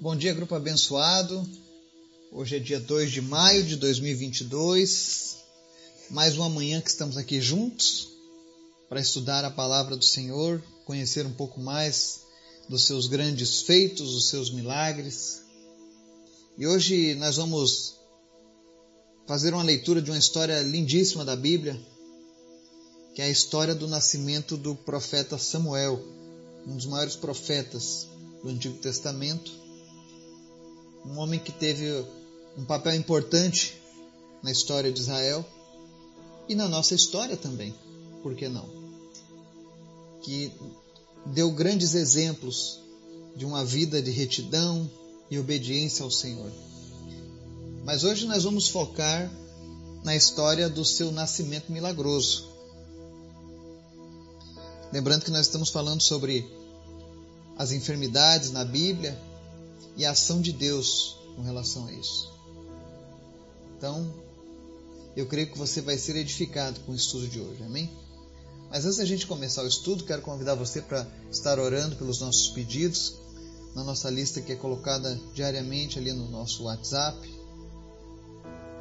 Bom dia, grupo abençoado. Hoje é dia 2 de maio de 2022. Mais uma manhã que estamos aqui juntos para estudar a palavra do Senhor, conhecer um pouco mais dos seus grandes feitos, dos seus milagres. E hoje nós vamos fazer uma leitura de uma história lindíssima da Bíblia, que é a história do nascimento do profeta Samuel, um dos maiores profetas do Antigo Testamento, um homem que teve um papel importante na história de Israel e na nossa história também, por que não? Que deu grandes exemplos de uma vida de retidão e obediência ao Senhor. Mas hoje nós vamos focar na história do seu nascimento milagroso. Lembrando que nós estamos falando sobre as enfermidades na Bíblia e a ação de Deus com relação a isso. Então, eu creio que você vai ser edificado com o estudo de hoje, amém? Mas antes da gente começar o estudo, quero convidar você para estar orando pelos nossos pedidos, na nossa lista que é colocada diariamente ali no nosso WhatsApp.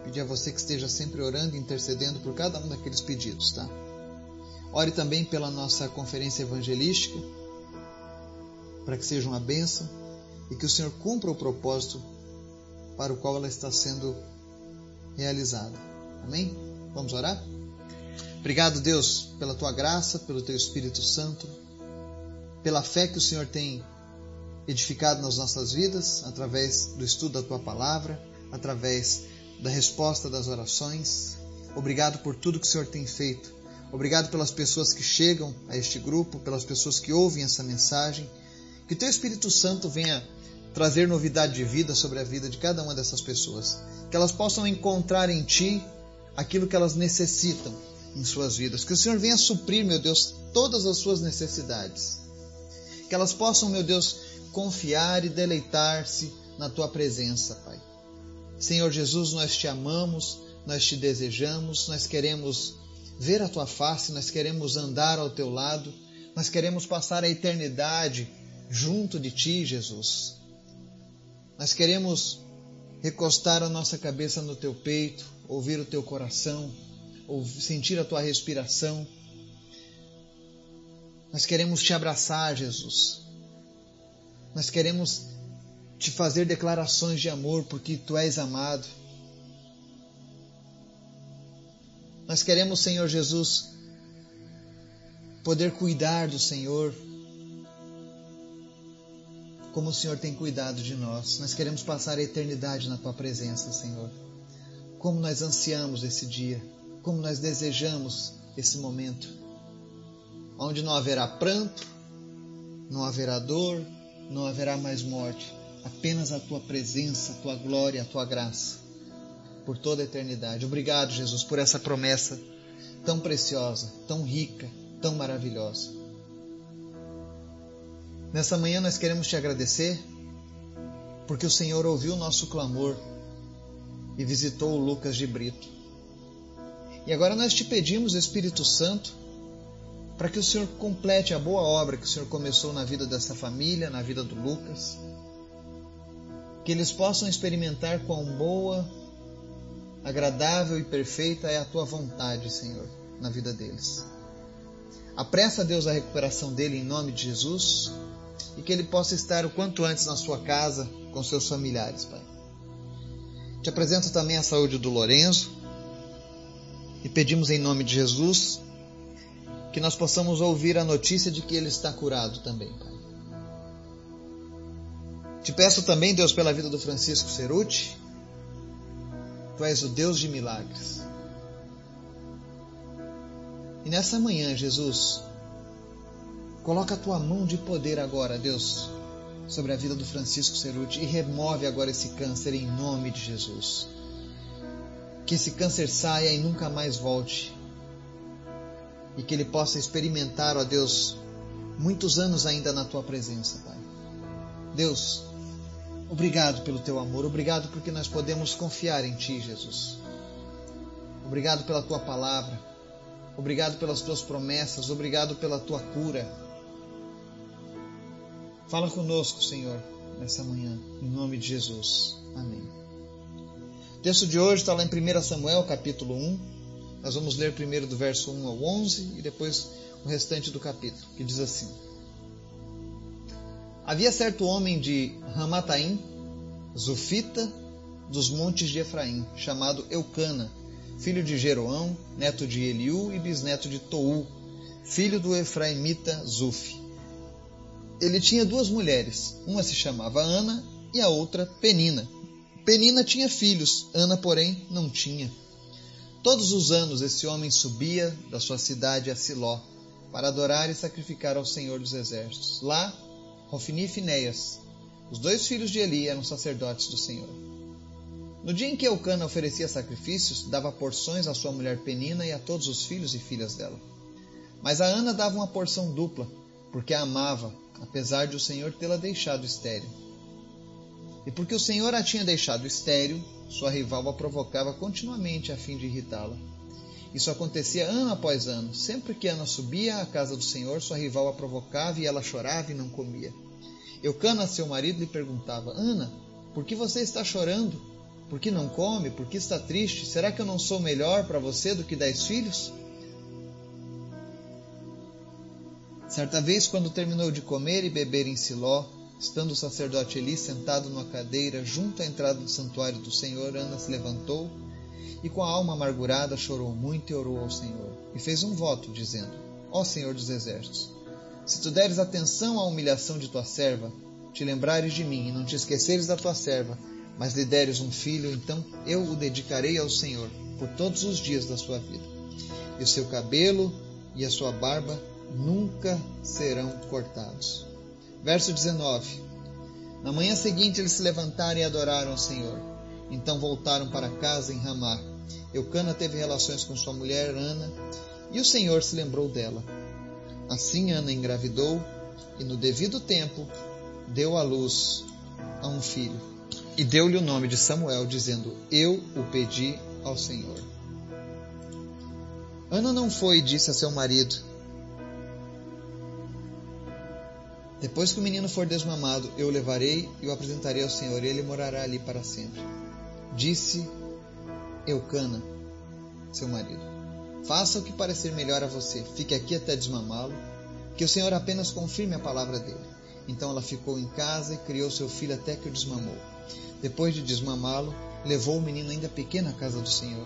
Pedir a você que esteja sempre orando e intercedendo por cada um daqueles pedidos, tá? Ore também pela nossa conferência evangelística, para que seja uma bênção e que o Senhor cumpra o propósito para o qual ela está sendo realizada. Amém? Vamos orar? Obrigado, Deus, pela tua graça, pelo teu Espírito Santo, pela fé que o Senhor tem edificado nas nossas vidas através do estudo da tua palavra, através da resposta das orações. Obrigado por tudo que o Senhor tem feito. Obrigado pelas pessoas que chegam a este grupo, pelas pessoas que ouvem essa mensagem. Que teu Espírito Santo venha trazer novidade de vida sobre a vida de cada uma dessas pessoas. Que elas possam encontrar em Ti aquilo que elas necessitam em suas vidas. Que o Senhor venha suprir, meu Deus, todas as suas necessidades. Que elas possam, meu Deus, confiar e deleitar-se na Tua presença, Pai. Senhor Jesus, nós te amamos, nós te desejamos, nós queremos ver a Tua face, nós queremos andar ao Teu lado, nós queremos passar a eternidade junto de Ti, Jesus. Nós queremos recostar a nossa cabeça no teu peito, ouvir o teu coração, sentir a tua respiração. Nós queremos te abraçar, Jesus. Nós queremos te fazer declarações de amor porque tu és amado. Nós queremos, Senhor Jesus, poder cuidar do Senhor, como o Senhor tem cuidado de nós. Nós queremos passar a eternidade na tua presença, Senhor. Como nós ansiamos esse dia, como nós desejamos esse momento, onde não haverá pranto, não haverá dor, não haverá mais morte, apenas a tua presença, a tua glória, a tua graça, por toda a eternidade. Obrigado, Jesus, por essa promessa tão preciosa, tão rica, tão maravilhosa. Nessa manhã nós queremos te agradecer porque o Senhor ouviu o nosso clamor e visitou o Lucas de Brito. E agora nós te pedimos, Espírito Santo, para que o Senhor complete a boa obra que o Senhor começou na vida dessa família, na vida do Lucas. Que eles possam experimentar quão boa, agradável e perfeita é a tua vontade, Senhor, na vida deles. Apressa, Deus, a recuperação dele em nome de Jesus e que ele possa estar o quanto antes na sua casa com seus familiares, Pai. Te apresento também a saúde do Lorenzo e pedimos em nome de Jesus que nós possamos ouvir a notícia de que ele está curado também, Pai. Te peço também, Deus, pela vida do Francisco Ceruti. Tu és o Deus de milagres. E nessa manhã, Jesus, Coloca a tua mão de poder agora, Deus, sobre a vida do Francisco Ceruti e remove agora esse câncer em nome de Jesus. Que esse câncer saia e nunca mais volte. E que ele possa experimentar, ó Deus, muitos anos ainda na tua presença, Pai. Deus, obrigado pelo teu amor, obrigado porque nós podemos confiar em ti, Jesus. Obrigado pela tua palavra. Obrigado pelas tuas promessas, obrigado pela tua cura. Fala conosco, Senhor, nessa manhã, em nome de Jesus. Amém. O texto de hoje está lá em 1 Samuel, capítulo 1. Nós vamos ler primeiro do verso 1 ao 11 e depois o restante do capítulo, que diz assim: Havia certo homem de Ramataim, Zufita, dos montes de Efraim, chamado Eucana, filho de Jeroão, neto de Eliú e bisneto de Tou, filho do Efraimita Zuf. Ele tinha duas mulheres, uma se chamava Ana e a outra Penina. Penina tinha filhos, Ana, porém, não tinha. Todos os anos esse homem subia da sua cidade a Siló para adorar e sacrificar ao Senhor dos Exércitos. Lá, Rofini e Finéias, os dois filhos de Eli, eram sacerdotes do Senhor. No dia em que Eucana oferecia sacrifícios, dava porções à sua mulher Penina e a todos os filhos e filhas dela. Mas a Ana dava uma porção dupla, porque a amava, apesar de o Senhor tê-la deixado estéril. E porque o Senhor a tinha deixado estéril, sua rival a provocava continuamente a fim de irritá-la. Isso acontecia ano após ano. Sempre que Ana subia à casa do Senhor, sua rival a provocava e ela chorava e não comia. Eucana, seu marido, lhe perguntava: Ana, por que você está chorando? Por que não come? Por que está triste? Será que eu não sou melhor para você do que dez filhos? Certa vez, quando terminou de comer e beber em Siló, Estando o sacerdote Eli sentado numa cadeira junto à entrada do santuário do Senhor, Ana se levantou e, com a alma amargurada, chorou muito e orou ao Senhor. E fez um voto, dizendo: Ó Senhor dos Exércitos, se tu deres atenção à humilhação de tua serva, te lembrares de mim e não te esqueceres da tua serva, mas lhe deres um filho, então eu o dedicarei ao Senhor por todos os dias da sua vida. E o seu cabelo e a sua barba nunca serão cortados. Verso 19: Na manhã seguinte eles se levantaram e adoraram ao Senhor. Então voltaram para casa em Ramá. Eucana teve relações com sua mulher Ana, e o Senhor se lembrou dela. Assim Ana engravidou e no devido tempo deu à luz a um filho. E deu-lhe o nome de Samuel, dizendo: Eu o pedi ao Senhor. Ana não foi e disse a seu marido: Depois que o menino for desmamado, eu o levarei e o apresentarei ao Senhor, e ele morará ali para sempre. Disse Eucana, seu marido: Faça o que parecer melhor a você, fique aqui até desmamá-lo, que o Senhor apenas confirme a palavra dele. Então ela ficou em casa e criou seu filho até que o desmamou. Depois de desmamá-lo, levou o menino ainda pequeno à casa do Senhor,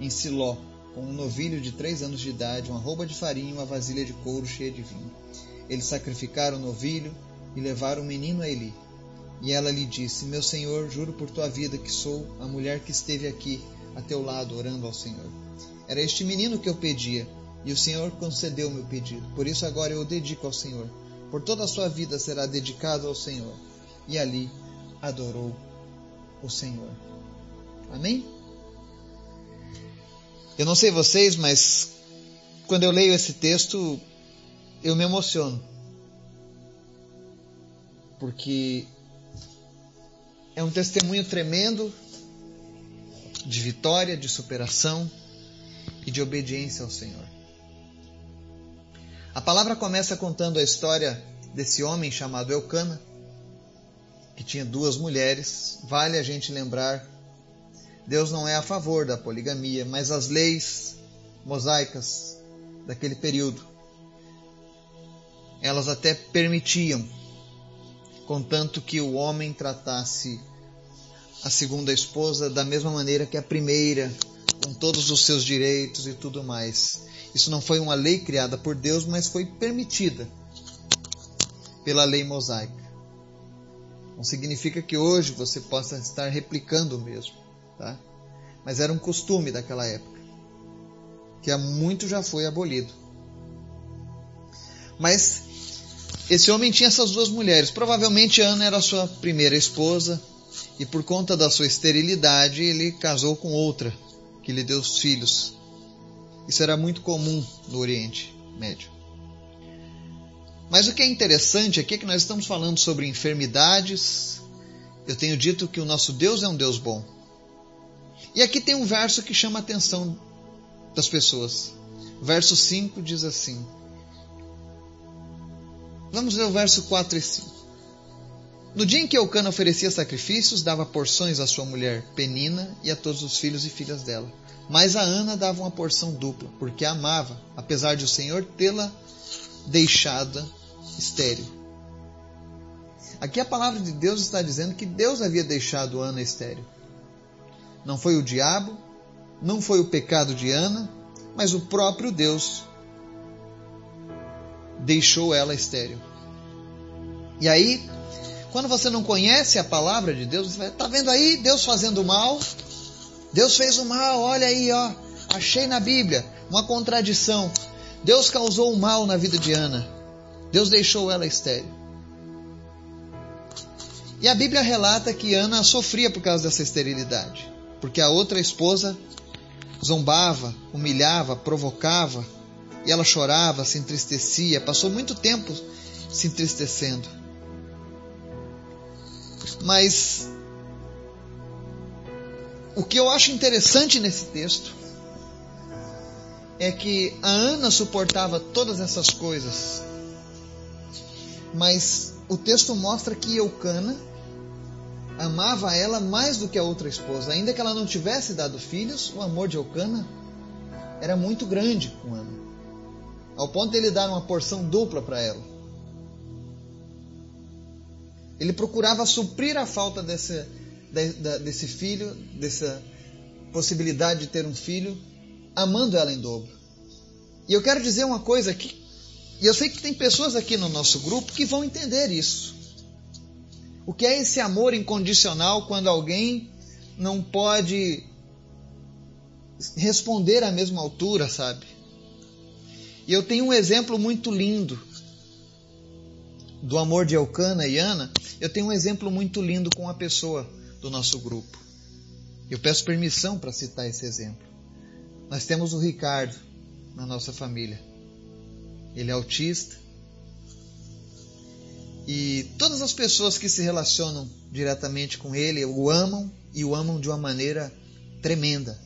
em Siló, com um novilho de três anos de idade, uma roupa de farinha e uma vasilha de couro cheia de vinho. Eles sacrificaram o novilho e levaram o menino a Eli. E ela lhe disse: Meu senhor, juro por tua vida que sou a mulher que esteve aqui a teu lado orando ao Senhor. Era este menino que eu pedia, e o Senhor concedeu meu pedido. Por isso agora eu o dedico ao Senhor. Por toda a sua vida será dedicado ao Senhor. E ali adorou o Senhor. Amém? Eu não sei vocês, mas quando eu leio esse texto, eu me emociono. Porque é um testemunho tremendo de vitória, de superação e de obediência ao Senhor. A palavra começa contando a história desse homem chamado Eucana, que tinha duas mulheres. Vale a gente lembrar, Deus não é a favor da poligamia, mas as leis mosaicas daquele período elas até permitiam, contanto que o homem tratasse a segunda esposa da mesma maneira que a primeira, com todos os seus direitos e tudo mais. Isso não foi uma lei criada por Deus, mas foi permitida pela lei mosaica. Não significa que hoje você possa estar replicando o mesmo, tá? Mas era um costume daquela época, que há muito já foi abolido. Mas esse homem tinha essas duas mulheres. Provavelmente Ana era sua primeira esposa e por conta da sua esterilidade ele casou com outra que lhe deu os filhos. Isso era muito comum no Oriente Médio. Mas o que é interessante aqui é que nós estamos falando sobre enfermidades. Eu tenho dito que o nosso Deus é um Deus bom. E aqui tem um verso que chama a atenção das pessoas. Verso 5 diz assim: Vamos ver o verso 4 e 5. No dia em que Eucana oferecia sacrifícios, dava porções à sua mulher Penina e a todos os filhos e filhas dela. Mas a Ana dava uma porção dupla, porque a amava, apesar de o Senhor tê-la deixada estéril. Aqui a palavra de Deus está dizendo que Deus havia deixado Ana estéril. Não foi o diabo, não foi o pecado de Ana, mas o próprio Deus deixou ela estéril. E aí, quando você não conhece a palavra de Deus, você vai, tá vendo aí Deus fazendo mal? Deus fez o mal, olha aí, ó, achei na Bíblia uma contradição. Deus causou o mal na vida de Ana. Deus deixou ela estéril. E a Bíblia relata que Ana sofria por causa dessa esterilidade, porque a outra esposa zombava, humilhava, provocava, e ela chorava, se entristecia, passou muito tempo se entristecendo. Mas o que eu acho interessante nesse texto é que a Ana suportava todas essas coisas, mas o texto mostra que Eucana amava ela mais do que a outra esposa. Ainda que ela não tivesse dado filhos, o amor de Eucana era muito grande com Ana, ao ponto de ele dar uma porção dupla para ela. Ele procurava suprir a falta desse, desse filho, dessa possibilidade de ter um filho, amando ela em dobro. E eu quero dizer uma coisa aqui, e eu sei que tem pessoas aqui no nosso grupo que vão entender isso. O que é esse amor incondicional quando alguém não pode responder à mesma altura, sabe? E eu tenho um exemplo muito lindo do amor de Elcana e Ana. Eu tenho um exemplo muito lindo com uma pessoa do nosso grupo. Eu peço permissão para citar esse exemplo. Nós temos o Ricardo na nossa família. Ele é autista. E todas as pessoas que se relacionam diretamente com ele o amam e o amam de uma maneira tremenda,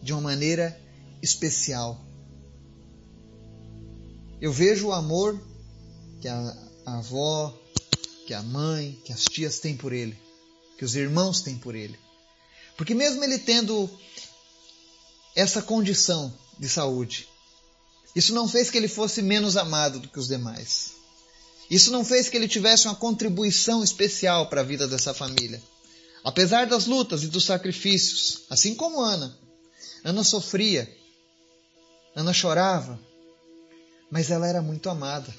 de uma maneira especial. Eu vejo o amor que a, a avó, que a mãe, que as tias têm por ele que os irmãos têm por ele. Porque mesmo ele tendo essa condição de saúde, isso não fez que ele fosse menos amado do que os demais. Isso não fez que ele tivesse uma contribuição especial para a vida dessa família. Apesar das lutas e dos sacrifícios, assim como Ana. Ana sofria, Ana chorava, mas ela era muito amada.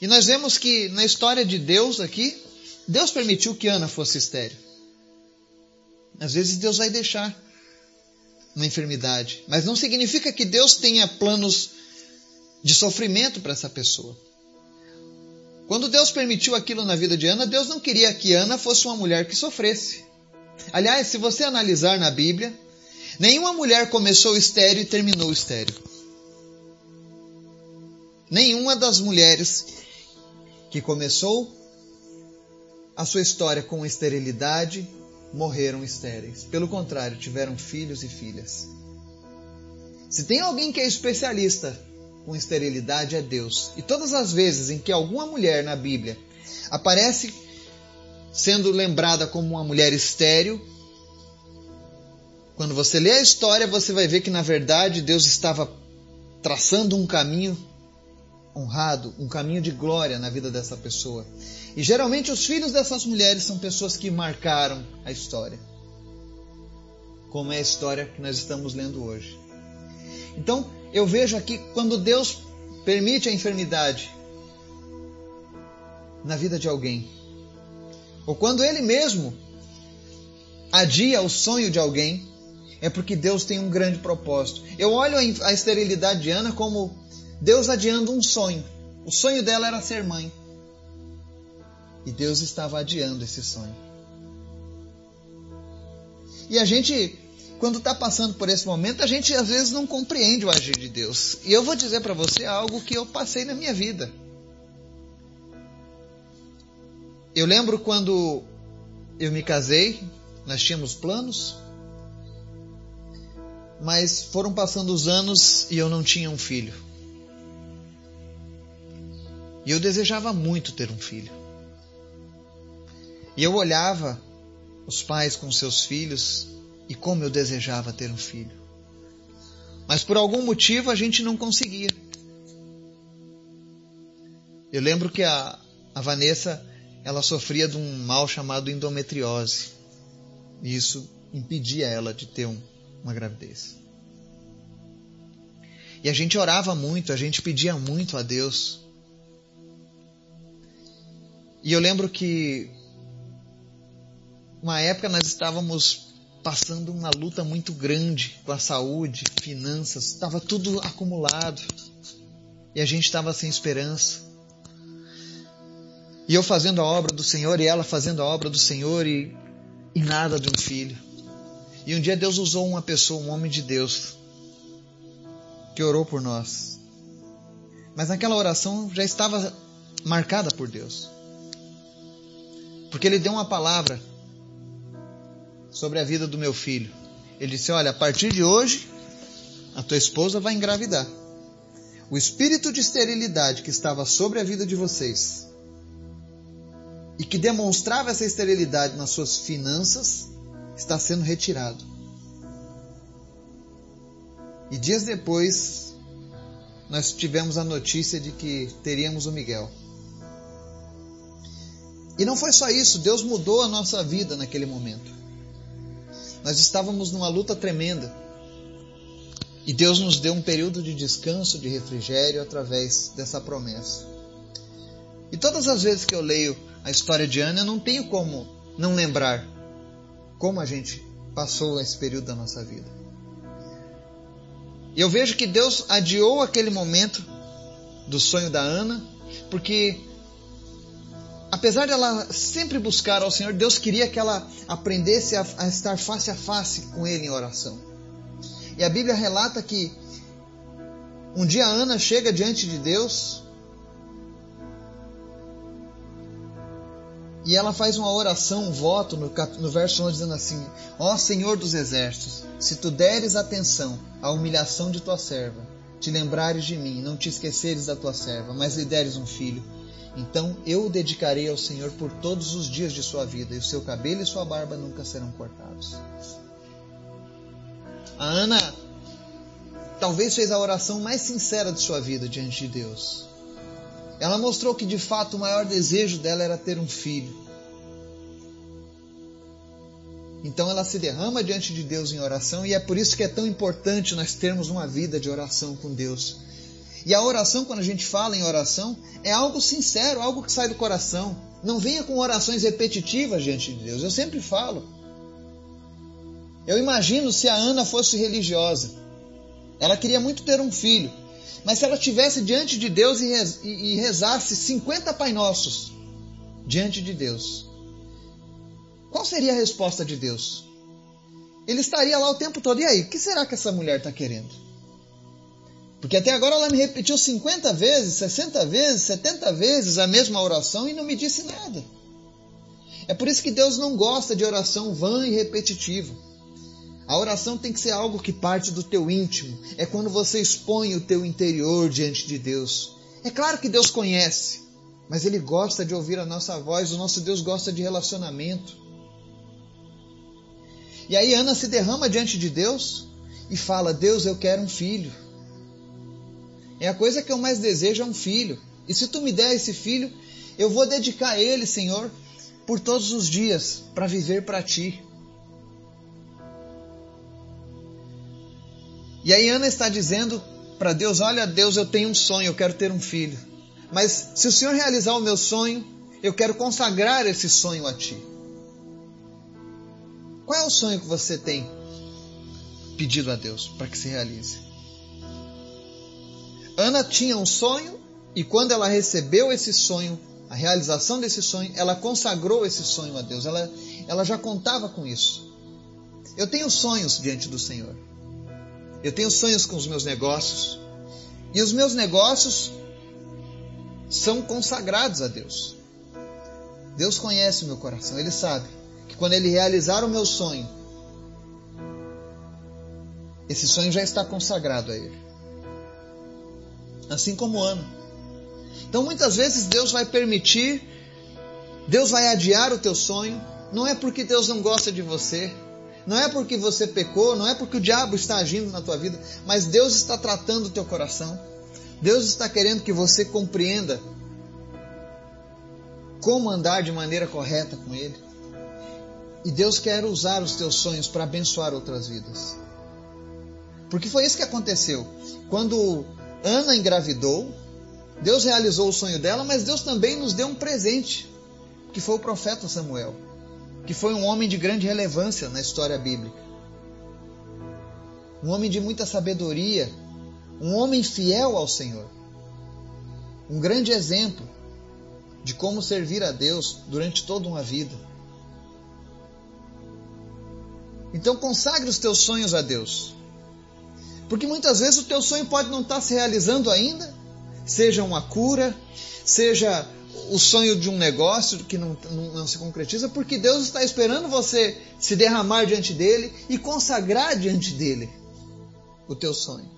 E nós vemos que na história de Deus aqui, Deus permitiu que Ana fosse estéril. Às vezes Deus vai deixar uma enfermidade, mas não significa que Deus tenha planos de sofrimento para essa pessoa. Quando Deus permitiu aquilo na vida de Ana, Deus não queria que Ana fosse uma mulher que sofresse. Aliás, se você analisar na Bíblia, nenhuma mulher começou estéreo e terminou estéreo. Nenhuma das mulheres que começou a sua história com esterilidade, morreram estéreis. Pelo contrário, tiveram filhos e filhas. Se tem alguém que é especialista com esterilidade, é Deus. E todas as vezes em que alguma mulher na Bíblia aparece sendo lembrada como uma mulher estéril, quando você lê a história, você vai ver que na verdade Deus estava traçando um caminho honrado, um caminho de glória na vida dessa pessoa. E geralmente os filhos dessas mulheres são pessoas que marcaram a história, como é a história que nós estamos lendo hoje. Então, eu vejo aqui quando Deus permite a enfermidade na vida de alguém, ou quando Ele mesmo adia o sonho de alguém, é porque Deus tem um grande propósito. Eu olho a esterilidade de Ana como Deus adiando um sonho. O sonho dela era ser mãe. E Deus estava adiando esse sonho. E a gente, quando está passando por esse momento, a gente às vezes não compreende o agir de Deus. E eu vou dizer para você algo que eu passei na minha vida. Eu lembro quando eu me casei, nós tínhamos planos, mas foram passando os anos e eu não tinha um filho. E eu desejava muito ter um filho. E eu olhava os pais com seus filhos e como eu desejava ter um filho. Mas por algum motivo a gente não conseguia. Eu lembro que a, a Vanessa ela sofria de um mal chamado endometriose. E isso impedia ela de ter um, uma gravidez. E a gente orava muito, a gente pedia muito a Deus. E eu lembro que uma época nós estávamos passando uma luta muito grande com a saúde, finanças, estava tudo acumulado. E a gente estava sem esperança. E eu fazendo a obra do Senhor e ela fazendo a obra do Senhor e, e nada de um filho. E um dia Deus usou uma pessoa, um homem de Deus, que orou por nós. Mas naquela oração já estava marcada por Deus. Porque ele deu uma palavra sobre a vida do meu filho. Ele disse: Olha, a partir de hoje, a tua esposa vai engravidar. O espírito de esterilidade que estava sobre a vida de vocês e que demonstrava essa esterilidade nas suas finanças está sendo retirado. E dias depois, nós tivemos a notícia de que teríamos o Miguel. E não foi só isso, Deus mudou a nossa vida naquele momento. Nós estávamos numa luta tremenda. E Deus nos deu um período de descanso, de refrigério através dessa promessa. E todas as vezes que eu leio a história de Ana, eu não tenho como não lembrar como a gente passou esse período da nossa vida. E eu vejo que Deus adiou aquele momento do sonho da Ana, porque apesar de ela sempre buscar ao Senhor, Deus queria que ela aprendesse a, a estar face a face com Ele em oração. E a Bíblia relata que um dia Ana chega diante de Deus E ela faz uma oração, um voto no, no verso 11, dizendo assim: Ó Senhor dos exércitos, se tu deres atenção à humilhação de tua serva, te lembrares de mim, não te esqueceres da tua serva, mas lhe deres um filho, então eu o dedicarei ao Senhor por todos os dias de sua vida, e o seu cabelo e sua barba nunca serão cortados. A Ana talvez fez a oração mais sincera de sua vida diante de Deus. Ela mostrou que de fato o maior desejo dela era ter um filho. Então ela se derrama diante de Deus em oração e é por isso que é tão importante nós termos uma vida de oração com Deus. E a oração, quando a gente fala em oração, é algo sincero, algo que sai do coração. Não venha com orações repetitivas diante de Deus. Eu sempre falo. Eu imagino se a Ana fosse religiosa. Ela queria muito ter um filho. Mas se ela estivesse diante de Deus e rezasse 50 Pai Nossos diante de Deus, qual seria a resposta de Deus? Ele estaria lá o tempo todo. E aí, o que será que essa mulher está querendo? Porque até agora ela me repetiu 50 vezes, 60 vezes, 70 vezes a mesma oração e não me disse nada. É por isso que Deus não gosta de oração vã e repetitiva. A oração tem que ser algo que parte do teu íntimo. É quando você expõe o teu interior diante de Deus. É claro que Deus conhece, mas Ele gosta de ouvir a nossa voz. O nosso Deus gosta de relacionamento. E aí Ana se derrama diante de Deus e fala: Deus, eu quero um filho. É a coisa que eu mais desejo é um filho. E se tu me der esse filho, eu vou dedicar ele, Senhor, por todos os dias para viver para ti. E aí Ana está dizendo para Deus: Olha, Deus, eu tenho um sonho, eu quero ter um filho. Mas se o Senhor realizar o meu sonho, eu quero consagrar esse sonho a Ti. Qual é o sonho que você tem pedido a Deus para que se realize? Ana tinha um sonho e quando ela recebeu esse sonho, a realização desse sonho, ela consagrou esse sonho a Deus. Ela, ela já contava com isso. Eu tenho sonhos diante do Senhor. Eu tenho sonhos com os meus negócios. E os meus negócios são consagrados a Deus. Deus conhece o meu coração, Ele sabe que quando Ele realizar o meu sonho, esse sonho já está consagrado a Ele. Assim como Ana. Então muitas vezes Deus vai permitir, Deus vai adiar o teu sonho, não é porque Deus não gosta de você, não é porque você pecou, não é porque o diabo está agindo na tua vida, mas Deus está tratando o teu coração. Deus está querendo que você compreenda como andar de maneira correta com Ele. E Deus quer usar os teus sonhos para abençoar outras vidas. Porque foi isso que aconteceu. Quando Ana engravidou, Deus realizou o sonho dela, mas Deus também nos deu um presente, que foi o profeta Samuel, que foi um homem de grande relevância na história bíblica. Um homem de muita sabedoria, um homem fiel ao Senhor. Um grande exemplo de como servir a Deus durante toda uma vida. Então consagre os teus sonhos a Deus. Porque muitas vezes o teu sonho pode não estar se realizando ainda, seja uma cura, seja o sonho de um negócio que não, não, não, se concretiza, porque Deus está esperando você se derramar diante dele e consagrar diante dele o teu sonho.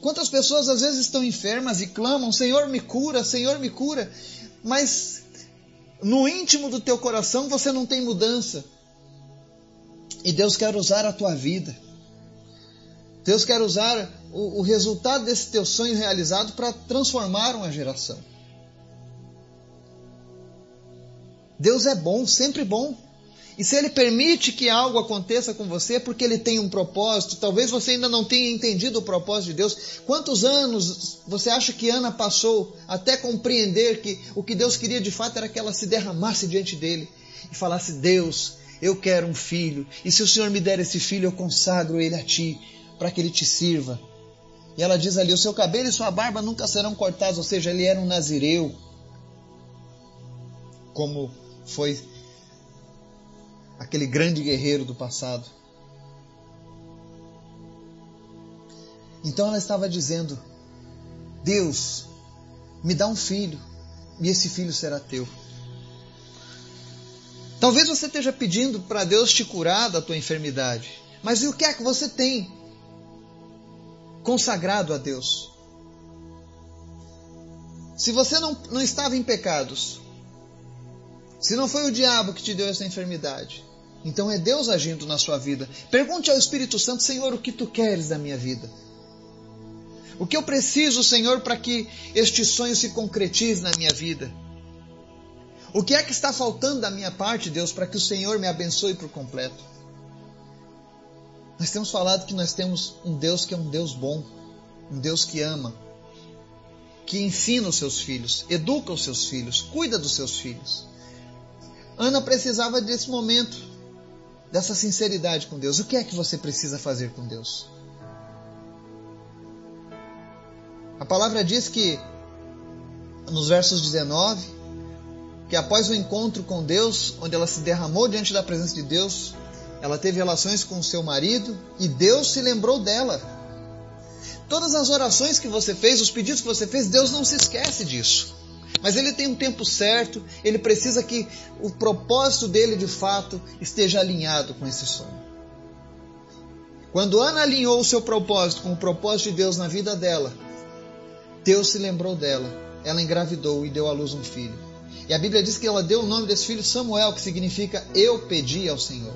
Quantas pessoas às vezes estão enfermas e clamam: Senhor, me cura, Senhor, me cura, mas no íntimo do teu coração você não tem mudança. E Deus quer usar a tua vida Deus quer usar o, o resultado desse teu sonho realizado para transformar uma geração. Deus é bom, sempre bom. E se Ele permite que algo aconteça com você, é porque Ele tem um propósito. Talvez você ainda não tenha entendido o propósito de Deus. Quantos anos você acha que Ana passou até compreender que o que Deus queria de fato era que ela se derramasse diante dele e falasse: Deus, eu quero um filho, e se o Senhor me der esse filho, eu consagro ele a ti para que ele te sirva. E ela diz ali: o seu cabelo e sua barba nunca serão cortados, ou seja, ele era um nazireu, como foi aquele grande guerreiro do passado. Então ela estava dizendo: Deus, me dá um filho, e esse filho será teu. Talvez você esteja pedindo para Deus te curar da tua enfermidade, mas e o que é que você tem consagrado a Deus. Se você não, não estava em pecados, se não foi o diabo que te deu essa enfermidade, então é Deus agindo na sua vida. Pergunte ao Espírito Santo, Senhor, o que tu queres da minha vida? O que eu preciso, Senhor, para que este sonho se concretize na minha vida? O que é que está faltando da minha parte, Deus, para que o Senhor me abençoe por completo? Nós temos falado que nós temos um Deus que é um Deus bom, um Deus que ama, que ensina os seus filhos, educa os seus filhos, cuida dos seus filhos. Ana precisava desse momento, dessa sinceridade com Deus. O que é que você precisa fazer com Deus? A palavra diz que, nos versos 19, que após o encontro com Deus, onde ela se derramou diante da presença de Deus, ela teve relações com seu marido e Deus se lembrou dela. Todas as orações que você fez, os pedidos que você fez, Deus não se esquece disso. Mas ele tem um tempo certo, ele precisa que o propósito dele de fato esteja alinhado com esse sonho. Quando Ana alinhou o seu propósito com o propósito de Deus na vida dela, Deus se lembrou dela. Ela engravidou e deu à luz um filho. E a Bíblia diz que ela deu o nome desse filho Samuel, que significa eu pedi ao Senhor.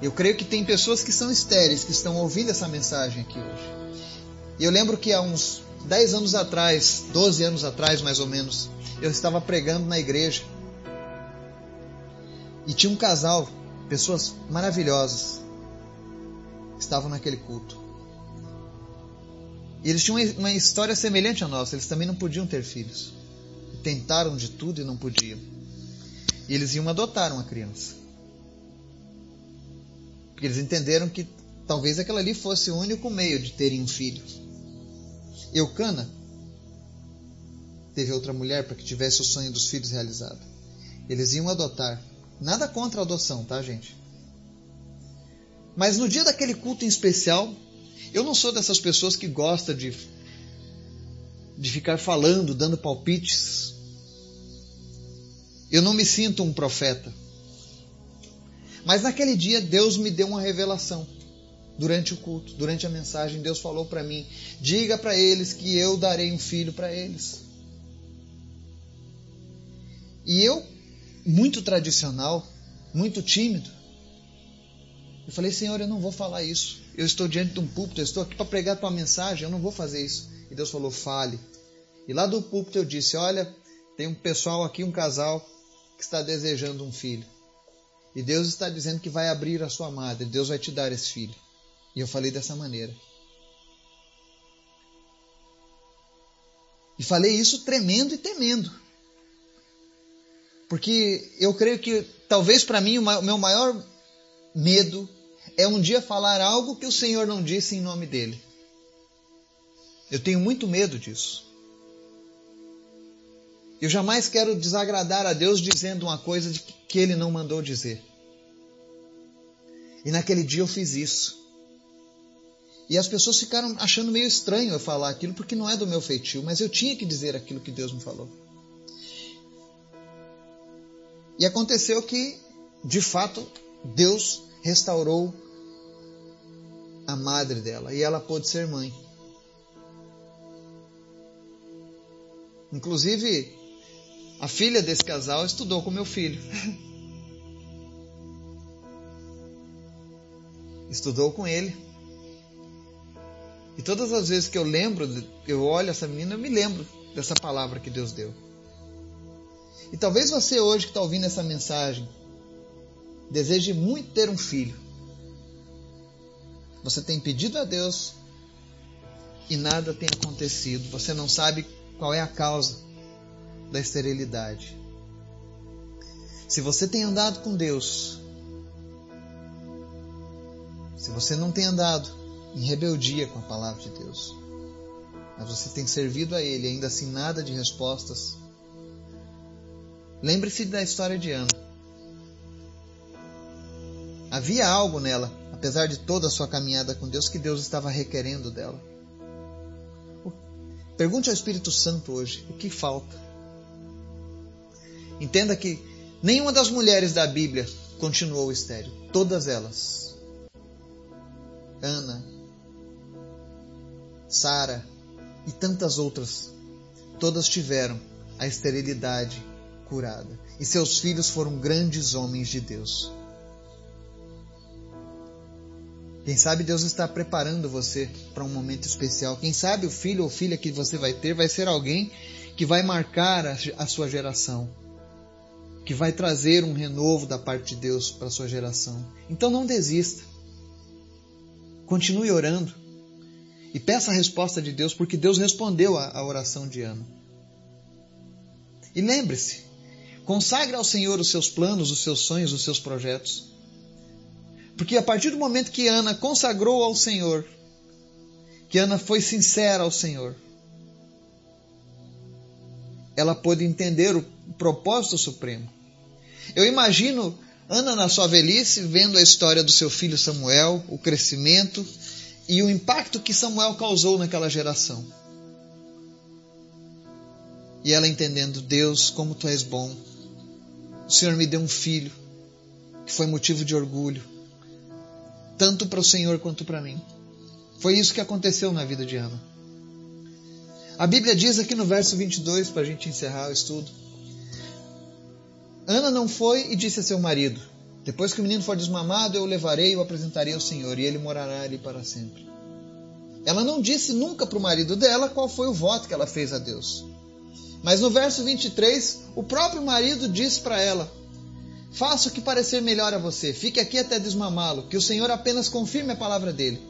Eu creio que tem pessoas que são estéreis, que estão ouvindo essa mensagem aqui hoje. E eu lembro que há uns 10 anos atrás, 12 anos atrás mais ou menos, eu estava pregando na igreja. E tinha um casal, pessoas maravilhosas, estavam naquele culto. E eles tinham uma história semelhante à nossa, eles também não podiam ter filhos. Tentaram de tudo e não podiam. E eles iam adotar uma criança. Porque eles entenderam que talvez aquela ali fosse o único meio de terem um filho. Eucana teve outra mulher para que tivesse o sonho dos filhos realizado. Eles iam adotar. Nada contra a adoção, tá, gente? Mas no dia daquele culto em especial, eu não sou dessas pessoas que gosta de de ficar falando, dando palpites. Eu não me sinto um profeta. Mas naquele dia Deus me deu uma revelação. durante o culto, durante a mensagem, Deus falou para mim: diga para eles que eu darei um filho para eles. E eu, muito tradicional, muito tímido, eu falei: Senhor, eu não vou falar isso. Eu estou diante de um púlpito, eu estou aqui para pregar a tua mensagem, eu não vou fazer isso. E Deus falou: fale. E lá do púlpito eu disse: Olha, tem um pessoal aqui, um casal, que está desejando um filho. E Deus está dizendo que vai abrir a sua madre, Deus vai te dar esse filho. E eu falei dessa maneira. E falei isso tremendo e temendo. Porque eu creio que talvez para mim o meu maior medo é um dia falar algo que o Senhor não disse em nome dele. Eu tenho muito medo disso. Eu jamais quero desagradar a Deus dizendo uma coisa que Ele não mandou dizer. E naquele dia eu fiz isso. E as pessoas ficaram achando meio estranho eu falar aquilo, porque não é do meu feitio, mas eu tinha que dizer aquilo que Deus me falou. E aconteceu que, de fato, Deus restaurou a madre dela e ela pôde ser mãe. Inclusive, a filha desse casal estudou com meu filho. estudou com ele. E todas as vezes que eu lembro, eu olho essa menina, eu me lembro dessa palavra que Deus deu. E talvez você hoje que está ouvindo essa mensagem deseje muito ter um filho. Você tem pedido a Deus e nada tem acontecido. Você não sabe qual é a causa da esterilidade. Se você tem andado com Deus, se você não tem andado em rebeldia com a palavra de Deus, mas você tem servido a Ele, ainda assim nada de respostas, lembre-se da história de Ana. Havia algo nela, apesar de toda a sua caminhada com Deus, que Deus estava requerendo dela. Pergunte ao Espírito Santo hoje o que falta. Entenda que nenhuma das mulheres da Bíblia continuou estéril. Todas elas. Ana, Sara e tantas outras, todas tiveram a esterilidade curada. E seus filhos foram grandes homens de Deus. Quem sabe Deus está preparando você para um momento especial. Quem sabe o filho ou filha que você vai ter vai ser alguém que vai marcar a, sua geração que vai trazer um renovo da parte de Deus para sua geração. Então não desista. Continue orando e peça a resposta de Deus, porque Deus respondeu a, oração de Ana. E lembre-se, consagre ao Senhor os seus planos, os seus sonhos, os seus projetos. Porque a partir do momento que Ana consagrou ao Senhor, que Ana foi sincera ao Senhor, ela pôde entender o propósito supremo. Eu imagino Ana na sua velhice vendo a história do seu filho Samuel, o crescimento e o impacto que Samuel causou naquela geração. E ela entendendo, Deus, como tu és bom. O Senhor me deu um filho que foi motivo de orgulho, tanto para o Senhor quanto para mim. Foi isso que aconteceu na vida de Ana. A Bíblia diz aqui no verso 22, para a gente encerrar o estudo, Ana não foi e disse a seu marido: Depois que o menino for desmamado, eu o levarei e o apresentarei ao Senhor, e ele morará ali para sempre. Ela não disse nunca para o marido dela qual foi o voto que ela fez a Deus. Mas no verso 23, o próprio marido disse para ela: Faça o que parecer melhor a você, fique aqui até desmamá-lo, que o Senhor apenas confirme a palavra dele.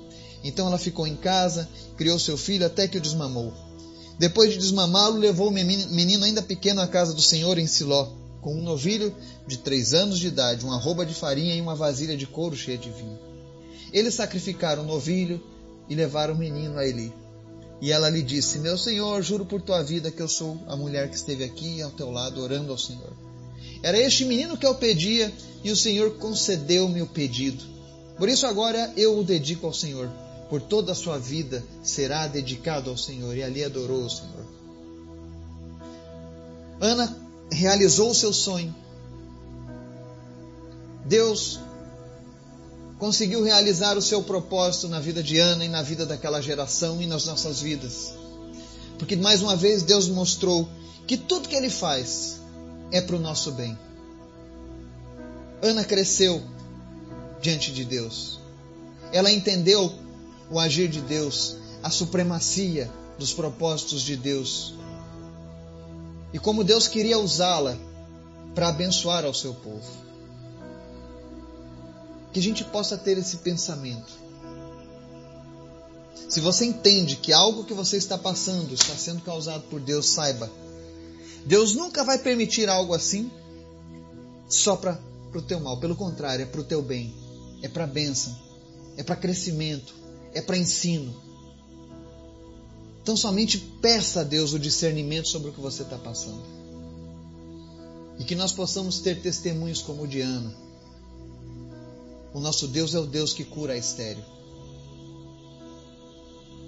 Então ela ficou em casa, criou seu filho até que o desmamou. Depois de desmamá-lo, levou o menino ainda pequeno à casa do Senhor em Siló com um novilho de três anos de idade, uma roupa de farinha e uma vasilha de couro cheia de vinho. Eles sacrificaram o novilho e levaram o menino a Eli. E ela lhe disse: Meu senhor, juro por tua vida que eu sou a mulher que esteve aqui ao teu lado orando ao Senhor. Era este menino que eu pedia e o Senhor concedeu-me o pedido. Por isso agora eu o dedico ao Senhor. Por toda a sua vida será dedicado ao Senhor. E ali adorou o Senhor. Ana realizou o seu sonho. Deus conseguiu realizar o seu propósito na vida de Ana e na vida daquela geração e nas nossas vidas. Porque mais uma vez Deus mostrou que tudo que ele faz é para o nosso bem. Ana cresceu diante de Deus. Ela entendeu o agir de Deus, a supremacia dos propósitos de Deus. E como Deus queria usá-la para abençoar ao seu povo. Que a gente possa ter esse pensamento. Se você entende que algo que você está passando está sendo causado por Deus, saiba. Deus nunca vai permitir algo assim só para o teu mal. Pelo contrário, é para o teu bem. É para bênção. É para crescimento. É para ensino. Então somente peça a Deus o discernimento sobre o que você está passando. E que nós possamos ter testemunhos como o de Ana. O nosso Deus é o Deus que cura a estéreo.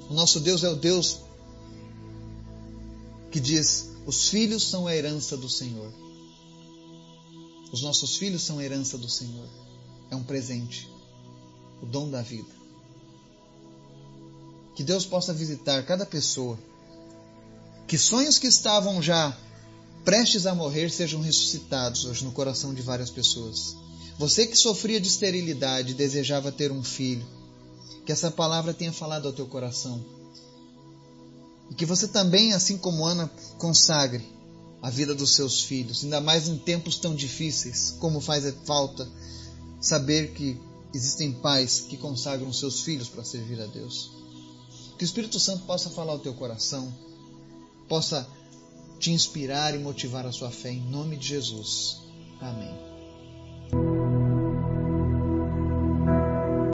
O nosso Deus é o Deus que diz: os filhos são a herança do Senhor. Os nossos filhos são a herança do Senhor. É um presente, o dom da vida. Que Deus possa visitar cada pessoa. Que sonhos que estavam já prestes a morrer sejam ressuscitados hoje no coração de várias pessoas. Você que sofria de esterilidade e desejava ter um filho, que essa palavra tenha falado ao teu coração. E que você também, assim como Ana, consagre a vida dos seus filhos, ainda mais em tempos tão difíceis, como faz falta saber que existem pais que consagram seus filhos para servir a Deus. Que o Espírito Santo possa falar ao teu coração, possa te inspirar e motivar a sua fé em nome de Jesus. Amém.